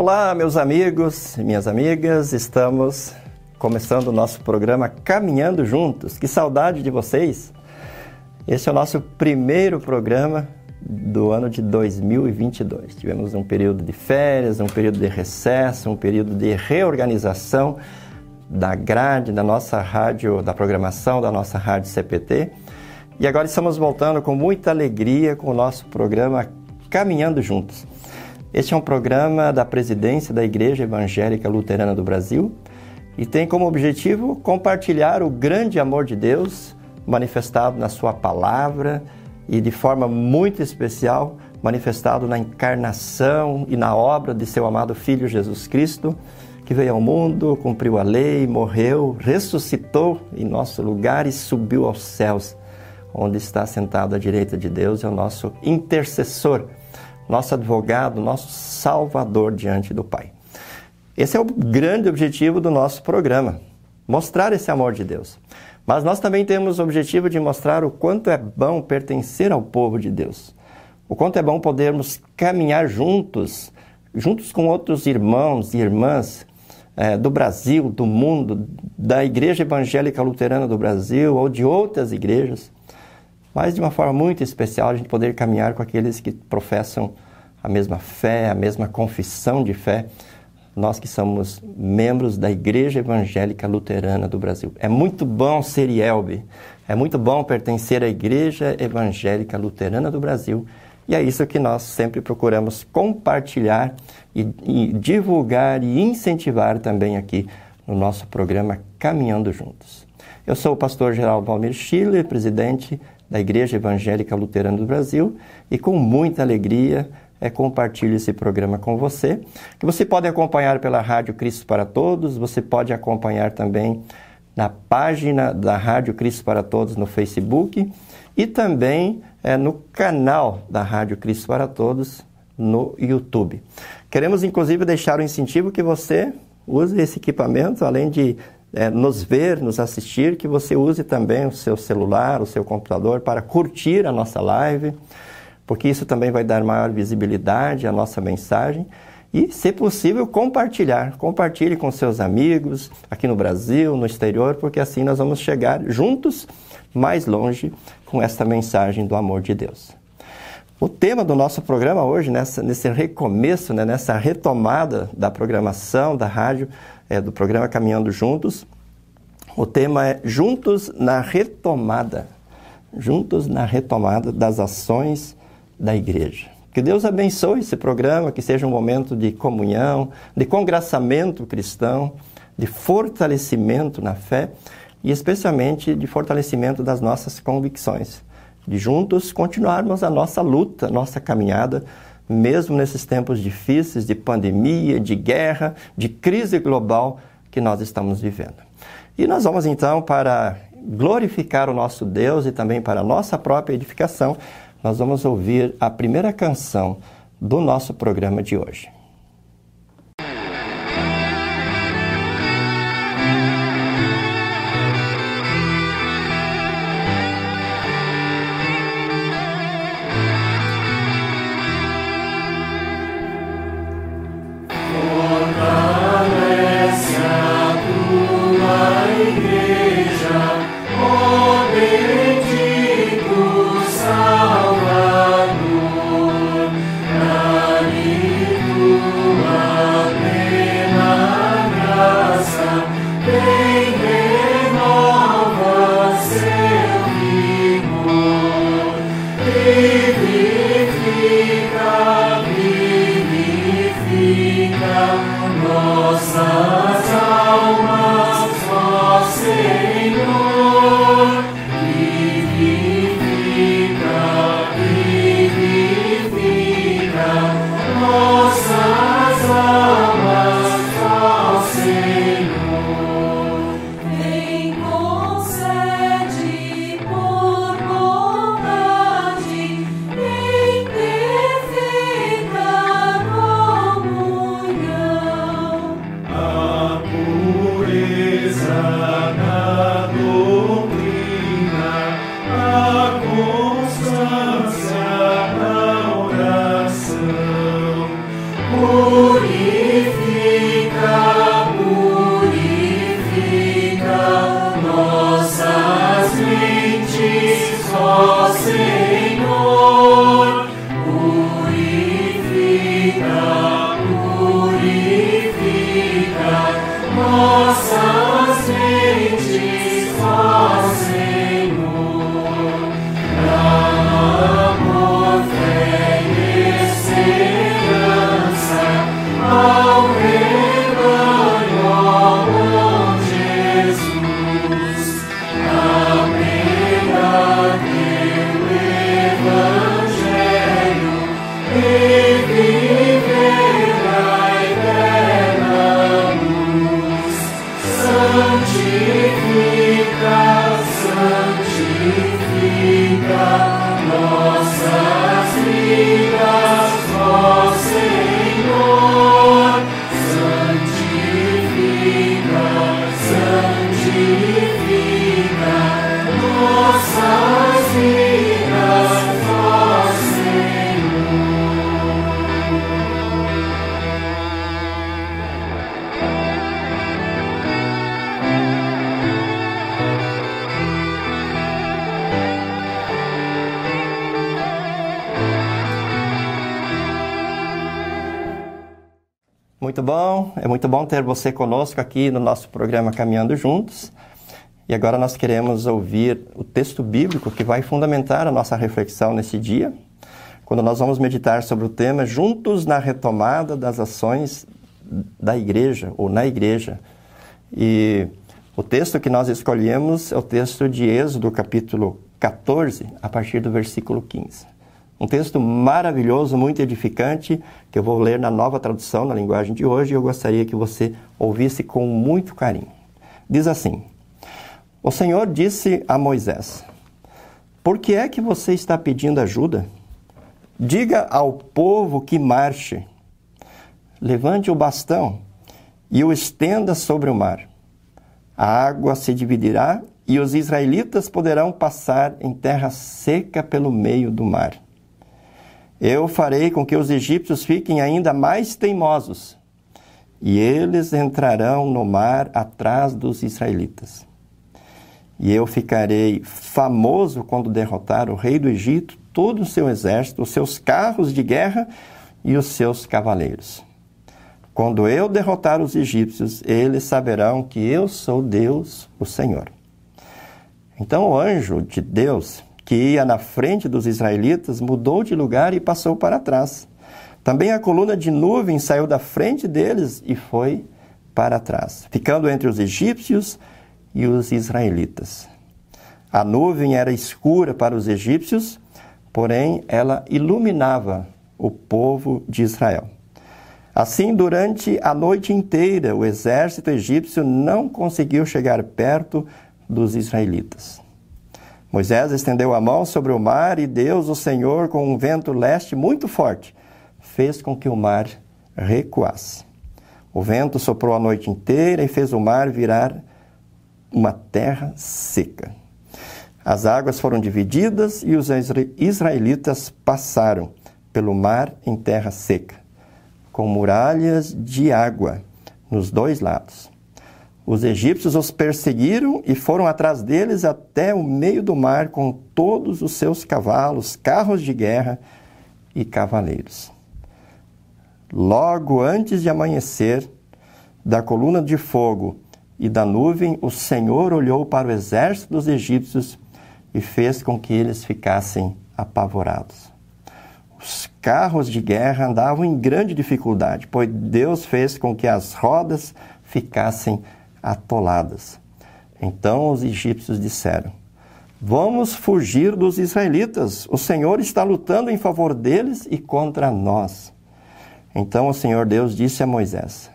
Olá, meus amigos e minhas amigas, estamos começando o nosso programa Caminhando Juntos. Que saudade de vocês! Esse é o nosso primeiro programa do ano de 2022. Tivemos um período de férias, um período de recesso, um período de reorganização da grade da nossa rádio, da programação da nossa rádio CPT. E agora estamos voltando com muita alegria com o nosso programa Caminhando Juntos. Este é um programa da presidência da Igreja Evangélica Luterana do Brasil e tem como objetivo compartilhar o grande amor de Deus manifestado na Sua palavra e de forma muito especial manifestado na encarnação e na obra de seu amado Filho Jesus Cristo, que veio ao mundo, cumpriu a lei, morreu, ressuscitou em nosso lugar e subiu aos céus, onde está sentado à direita de Deus, é o nosso intercessor nosso advogado, nosso salvador diante do Pai. Esse é o grande objetivo do nosso programa, mostrar esse amor de Deus. Mas nós também temos o objetivo de mostrar o quanto é bom pertencer ao povo de Deus. O quanto é bom podermos caminhar juntos, juntos com outros irmãos e irmãs é, do Brasil, do mundo, da Igreja Evangélica Luterana do Brasil ou de outras igrejas mas de uma forma muito especial a gente poder caminhar com aqueles que professam a mesma fé, a mesma confissão de fé, nós que somos membros da Igreja Evangélica Luterana do Brasil. É muito bom ser IELB, é muito bom pertencer à Igreja Evangélica Luterana do Brasil e é isso que nós sempre procuramos compartilhar e, e divulgar e incentivar também aqui no nosso programa Caminhando Juntos. Eu sou o pastor Geraldo Valmir Schiller, presidente da Igreja Evangélica Luterana do Brasil e com muita alegria é, compartilho esse programa com você, que você pode acompanhar pela Rádio Cristo para Todos, você pode acompanhar também na página da Rádio Cristo para Todos no Facebook e também é, no canal da Rádio Cristo para Todos no YouTube. Queremos inclusive deixar o incentivo que você use esse equipamento, além de é, nos ver, nos assistir, que você use também o seu celular, o seu computador para curtir a nossa live, porque isso também vai dar maior visibilidade à nossa mensagem e, se possível, compartilhar. Compartilhe com seus amigos aqui no Brasil, no exterior, porque assim nós vamos chegar juntos mais longe com esta mensagem do amor de Deus. O tema do nosso programa hoje, nessa, nesse recomeço, né, nessa retomada da programação da rádio, é, do programa Caminhando Juntos. O tema é Juntos na Retomada. Juntos na retomada das ações da igreja. Que Deus abençoe esse programa, que seja um momento de comunhão, de congraçamento cristão, de fortalecimento na fé e especialmente de fortalecimento das nossas convicções. De juntos continuarmos a nossa luta, nossa caminhada mesmo nesses tempos difíceis de pandemia, de guerra, de crise global que nós estamos vivendo. E nós vamos então para glorificar o nosso Deus e também para a nossa própria edificação, nós vamos ouvir a primeira canção do nosso programa de hoje. nossa Oh. Muito bom. É muito bom ter você conosco aqui no nosso programa Caminhando Juntos. E agora nós queremos ouvir o texto bíblico que vai fundamentar a nossa reflexão nesse dia, quando nós vamos meditar sobre o tema Juntos na retomada das ações da igreja ou na igreja. E o texto que nós escolhemos é o texto de Êxodo, capítulo 14, a partir do versículo 15. Um texto maravilhoso, muito edificante, que eu vou ler na nova tradução, na linguagem de hoje, e eu gostaria que você ouvisse com muito carinho. Diz assim: O Senhor disse a Moisés: Por que é que você está pedindo ajuda? Diga ao povo que marche. Levante o bastão e o estenda sobre o mar. A água se dividirá e os israelitas poderão passar em terra seca pelo meio do mar. Eu farei com que os egípcios fiquem ainda mais teimosos, e eles entrarão no mar atrás dos israelitas. E eu ficarei famoso quando derrotar o rei do Egito, todo o seu exército, os seus carros de guerra e os seus cavaleiros. Quando eu derrotar os egípcios, eles saberão que eu sou Deus, o Senhor. Então o anjo de Deus que ia na frente dos israelitas, mudou de lugar e passou para trás. Também a coluna de nuvem saiu da frente deles e foi para trás, ficando entre os egípcios e os israelitas. A nuvem era escura para os egípcios, porém ela iluminava o povo de Israel. Assim, durante a noite inteira, o exército egípcio não conseguiu chegar perto dos israelitas. Moisés estendeu a mão sobre o mar e Deus, o Senhor, com um vento leste muito forte, fez com que o mar recuasse. O vento soprou a noite inteira e fez o mar virar uma terra seca. As águas foram divididas e os israelitas passaram pelo mar em terra seca, com muralhas de água nos dois lados. Os egípcios os perseguiram e foram atrás deles até o meio do mar com todos os seus cavalos, carros de guerra e cavaleiros. Logo antes de amanhecer, da coluna de fogo e da nuvem, o Senhor olhou para o exército dos egípcios e fez com que eles ficassem apavorados. Os carros de guerra andavam em grande dificuldade, pois Deus fez com que as rodas ficassem apavoradas atoladas. Então os egípcios disseram: Vamos fugir dos israelitas. O Senhor está lutando em favor deles e contra nós. Então o Senhor Deus disse a Moisés: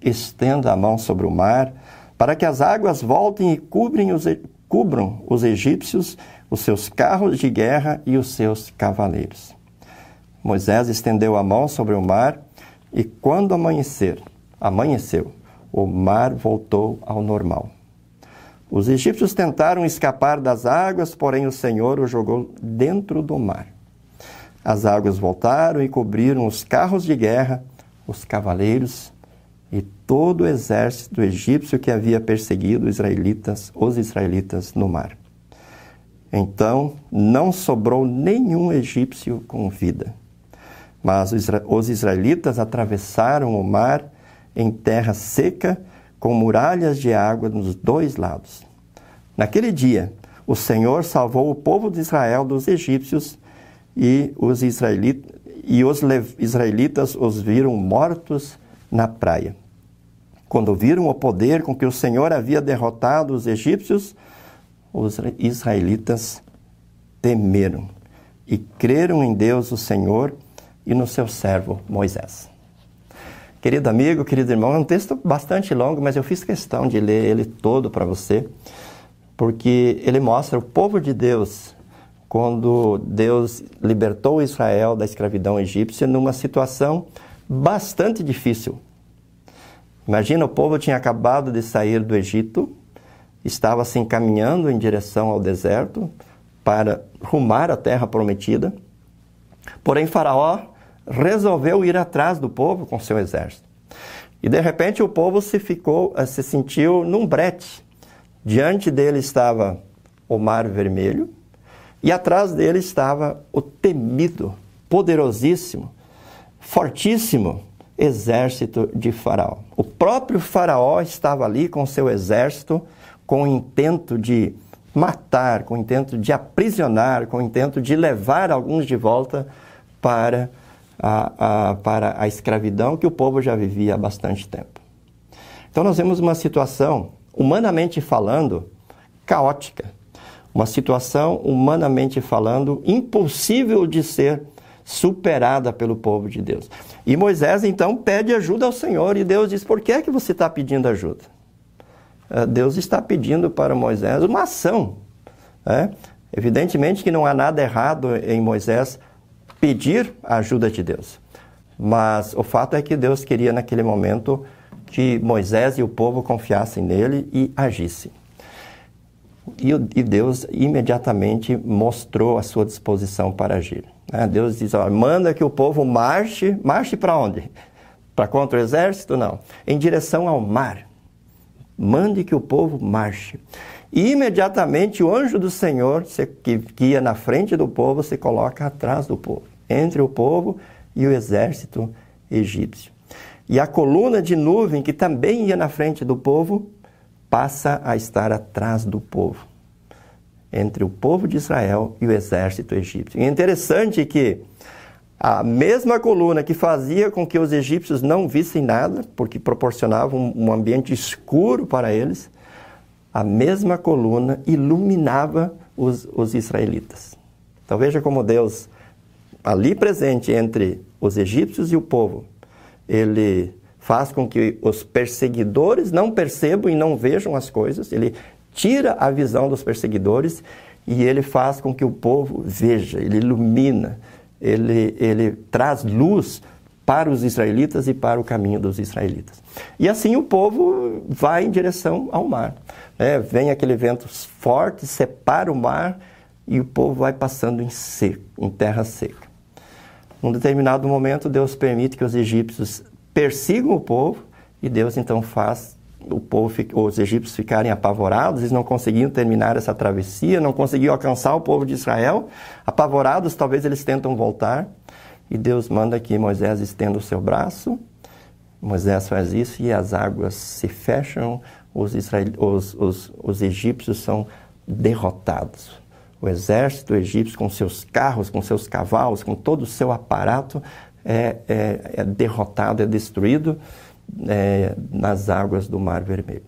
Estenda a mão sobre o mar, para que as águas voltem e os, cubram os egípcios, os seus carros de guerra e os seus cavaleiros. Moisés estendeu a mão sobre o mar, e quando amanhecer, amanheceu o mar voltou ao normal. Os egípcios tentaram escapar das águas, porém o Senhor os jogou dentro do mar. As águas voltaram e cobriram os carros de guerra, os cavaleiros e todo o exército egípcio que havia perseguido os israelitas, os israelitas no mar. Então não sobrou nenhum egípcio com vida. Mas os israelitas atravessaram o mar em terra seca, com muralhas de água nos dois lados. Naquele dia, o Senhor salvou o povo de Israel dos egípcios e os, israelitas, e os israelitas os viram mortos na praia. Quando viram o poder com que o Senhor havia derrotado os egípcios, os israelitas temeram e creram em Deus, o Senhor, e no seu servo Moisés. Querido amigo, querido irmão, é um texto bastante longo, mas eu fiz questão de ler ele todo para você, porque ele mostra o povo de Deus quando Deus libertou Israel da escravidão egípcia numa situação bastante difícil. Imagina, o povo tinha acabado de sair do Egito, estava se encaminhando em direção ao deserto para rumar a terra prometida. Porém, Faraó resolveu ir atrás do povo com seu exército. E de repente o povo se ficou, eh, se sentiu num brete. Diante dele estava o Mar Vermelho e atrás dele estava o temido, poderosíssimo, fortíssimo exército de Faraó. O próprio Faraó estava ali com seu exército com o intento de matar, com o intento de aprisionar, com o intento de levar alguns de volta para a, a, para a escravidão que o povo já vivia há bastante tempo. Então, nós vemos uma situação, humanamente falando, caótica. Uma situação, humanamente falando, impossível de ser superada pelo povo de Deus. E Moisés então pede ajuda ao Senhor e Deus diz: Por que é que você está pedindo ajuda? Ah, Deus está pedindo para Moisés uma ação. Né? Evidentemente que não há nada errado em Moisés pedir a ajuda de Deus. Mas o fato é que Deus queria naquele momento que Moisés e o povo confiassem nele e agissem. E, Deus imediatamente mostrou a sua disposição para agir. Né? Deus diz: ó, manda que o povo marche, marche para onde? Para contra o exército? Não. Em direção ao mar. Mande que o povo marche. E imediatamente o anjo do Senhor, que, ia na frente do povo, se coloca atrás do povo, entre o povo e o exército egípcio. E a coluna de nuvem, que também ia na frente do povo, passa a estar atrás do povo, entre o povo de Israel e o exército egípcio. E é interessante que a mesma coluna que fazia com que os egípcios não vissem nada, porque proporcionava um, ambiente escuro para eles, a mesma coluna iluminava os, os israelitas. Então veja como Deus, ali presente entre os egípcios e o povo, ele faz com que os perseguidores não percebam e não vejam as coisas, ele tira a visão dos perseguidores e ele faz com que o povo veja, ele ilumina, ele, ele traz luz para os israelitas e para o caminho dos israelitas. E assim o povo vai em direção ao mar. É, vem aquele vento forte, separa o mar e o povo vai passando em seco, em terra seca. Num determinado momento, Deus permite que os egípcios persigam o povo e Deus então faz o povo, os egípcios ficarem apavorados, eles não conseguiam terminar essa travessia, não conseguiam alcançar o povo de Israel. Apavorados, talvez eles tentam voltar. E Deus manda que Moisés estenda o seu braço. Moisés faz isso e as águas se fecham, os, israel... os, os, os egípcios são derrotados. O exército egípcio, com seus carros, com seus cavalos, com todo o seu aparato, é, é, é derrotado, é destruído é, nas águas do Mar Vermelho.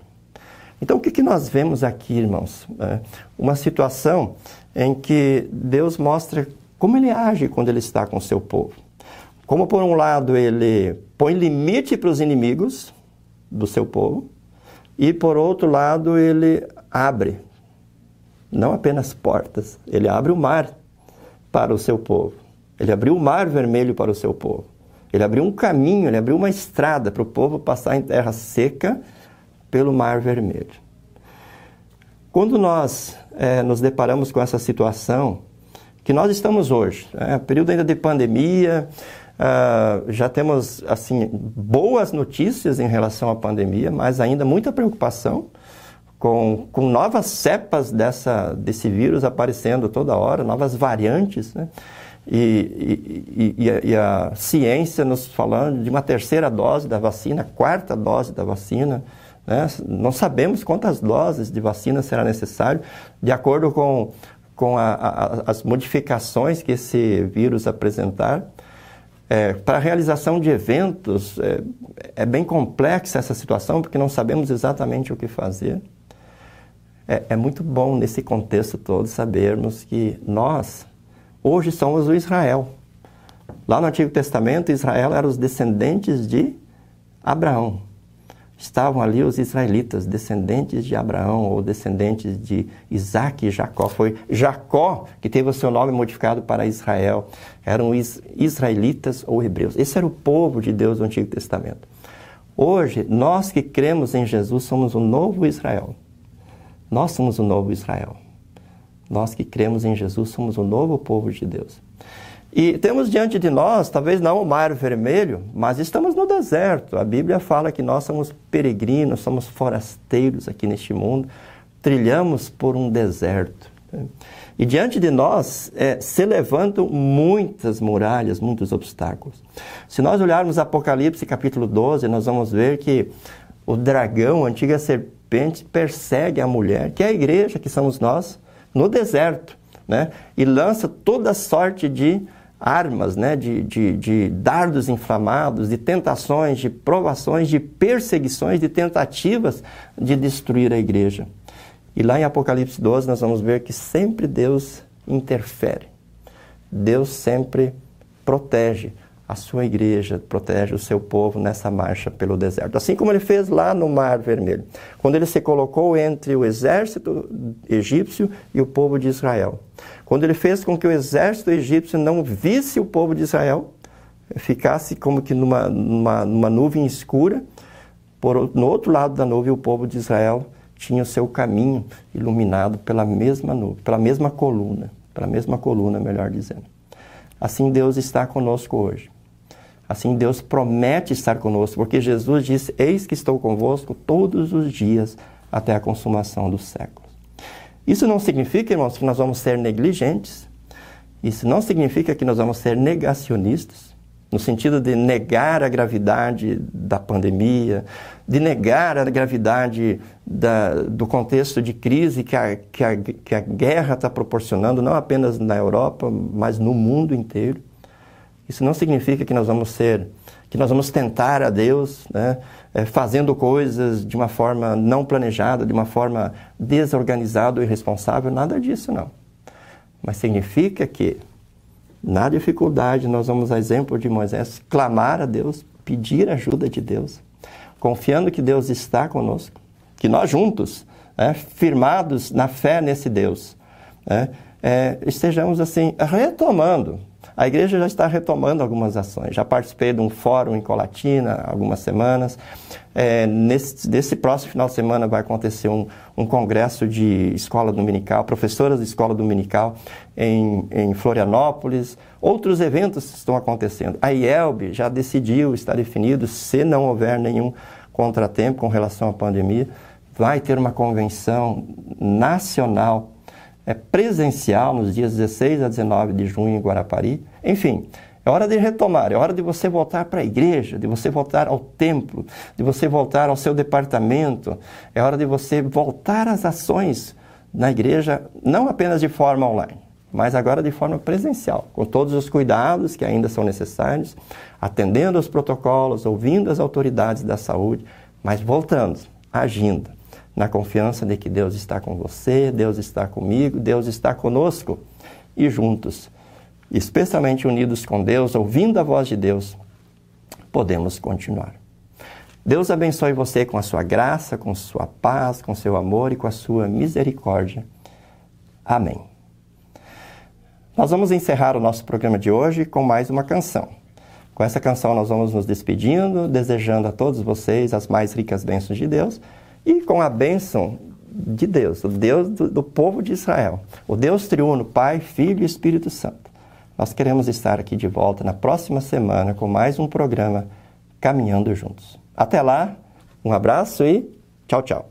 Então, o que, que nós vemos aqui, irmãos? É uma situação em que Deus mostra como ele age quando ele está com o seu povo. Como, por um lado, ele põe limite para os inimigos do seu povo, e, por outro lado, ele abre não apenas portas, ele abre o mar para o seu povo. Ele abriu o mar vermelho para o seu povo. Ele abriu um caminho, ele abriu uma estrada para o povo passar em terra seca pelo mar vermelho. Quando nós é, nos deparamos com essa situação que nós estamos hoje, é, período ainda de pandemia, uh, já temos assim boas notícias em relação à pandemia, mas ainda muita preocupação com, com novas cepas dessa, desse vírus aparecendo toda hora, novas variantes, né? E, e, e, a, e, a, ciência nos falando de uma terceira dose da vacina, quarta dose da vacina. Né? Não sabemos quantas doses de vacina será necessário, de acordo com, com a, a, as modificações que esse vírus apresentar. É, para a realização de eventos, é, é, bem complexa essa situação, porque não sabemos exatamente o que fazer. É, é muito bom, nesse contexto todo, sabermos que nós, hoje somos o Israel. Lá no Antigo Testamento, Israel era os descendentes de Abraão. Estavam ali os israelitas, descendentes de Abraão ou descendentes de Isaac e Jacó. Foi Jacó que teve o seu nome modificado para Israel. Eram is israelitas ou hebreus. Esse era o povo de Deus do Antigo Testamento. Hoje, nós que cremos em Jesus somos o novo Israel. Nós somos o novo Israel. Nós que cremos em Jesus somos o novo povo de Deus. E temos diante de nós, talvez não o mar vermelho, mas estamos no deserto. A Bíblia fala que nós somos peregrinos, somos forasteiros aqui neste mundo, trilhamos por um deserto. E diante de nós é, se levantam muitas muralhas, muitos obstáculos. Se nós olharmos Apocalipse capítulo 12, nós vamos ver que o dragão, a antiga serpente, persegue a mulher, que é a igreja, que somos nós, no deserto, né? e lança toda sorte de armas, né? de, de, de dardos inflamados, de tentações, de provações, de perseguições, de tentativas de destruir a igreja. E lá em Apocalipse 12 nós vamos ver que sempre Deus interfere. Deus sempre protege a sua igreja, protege o seu povo nessa marcha pelo deserto. Assim como ele fez lá no Mar Vermelho, quando ele se colocou entre o exército egípcio e o povo de Israel. Quando ele fez com que o exército egípcio não visse o povo de Israel, ficasse como que numa, numa, numa nuvem escura, por, no outro lado da nuvem o povo de Israel tinha o seu caminho iluminado pela mesma nuvem, pela mesma coluna, pela mesma coluna, melhor dizendo. Assim Deus está conosco hoje. Assim Deus promete estar conosco, porque Jesus disse: Eis que estou convosco todos os dias até a consumação dos séculos. Isso não significa, irmãos, que nós vamos ser negligentes. Isso não significa que nós vamos ser negacionistas no sentido de negar a gravidade da pandemia, de negar a gravidade da, do contexto de crise que a, que a, que a guerra está proporcionando, não apenas na Europa, mas no mundo inteiro. Isso não significa que nós vamos ser, que nós vamos tentar a Deus, né, é, fazendo coisas de uma forma não planejada, de uma forma desorganizada ou irresponsável, nada disso não. Mas significa que na dificuldade, nós vamos, a exemplo de Moisés, clamar a Deus, pedir ajuda de Deus, confiando que Deus está conosco, que nós juntos, né, firmados na fé nesse Deus, né, é, estejamos assim retomando a igreja já está retomando algumas ações. Já participei de um fórum em Colatina há algumas semanas. É, nesse, nesse próximo final de semana vai acontecer um, um congresso de escola dominical, professoras de escola dominical em, em Florianópolis. Outros eventos estão acontecendo. A IELB já decidiu, está definido, se não houver nenhum contratempo com relação à pandemia, vai ter uma convenção nacional é presencial nos dias 16 a 19 de junho em Guarapari. Enfim, é hora de retomar, é hora de você voltar para a igreja, de você voltar ao templo, de você voltar ao seu departamento, é hora de você voltar às ações na igreja, não apenas de forma online, mas agora de forma presencial, com todos os cuidados que ainda são necessários, atendendo aos protocolos, ouvindo as autoridades da saúde, mas voltando, agindo na confiança de que Deus está com você, Deus está comigo, Deus está conosco e juntos, especialmente unidos com Deus, ouvindo a voz de Deus, podemos continuar. Deus abençoe você com a sua graça, com sua paz, com seu amor e com a sua misericórdia. Amém. Nós vamos encerrar o nosso programa de hoje com mais uma canção. Com essa canção nós vamos nos despedindo, desejando a todos vocês as mais ricas bênçãos de Deus e com a bênção de Deus, o Deus do, do povo de Israel, o Deus triuno, Pai, Filho e Espírito Santo. Nós queremos estar aqui de volta na próxima semana com mais um programa Caminhando Juntos. Até lá, um abraço e tchau, tchau.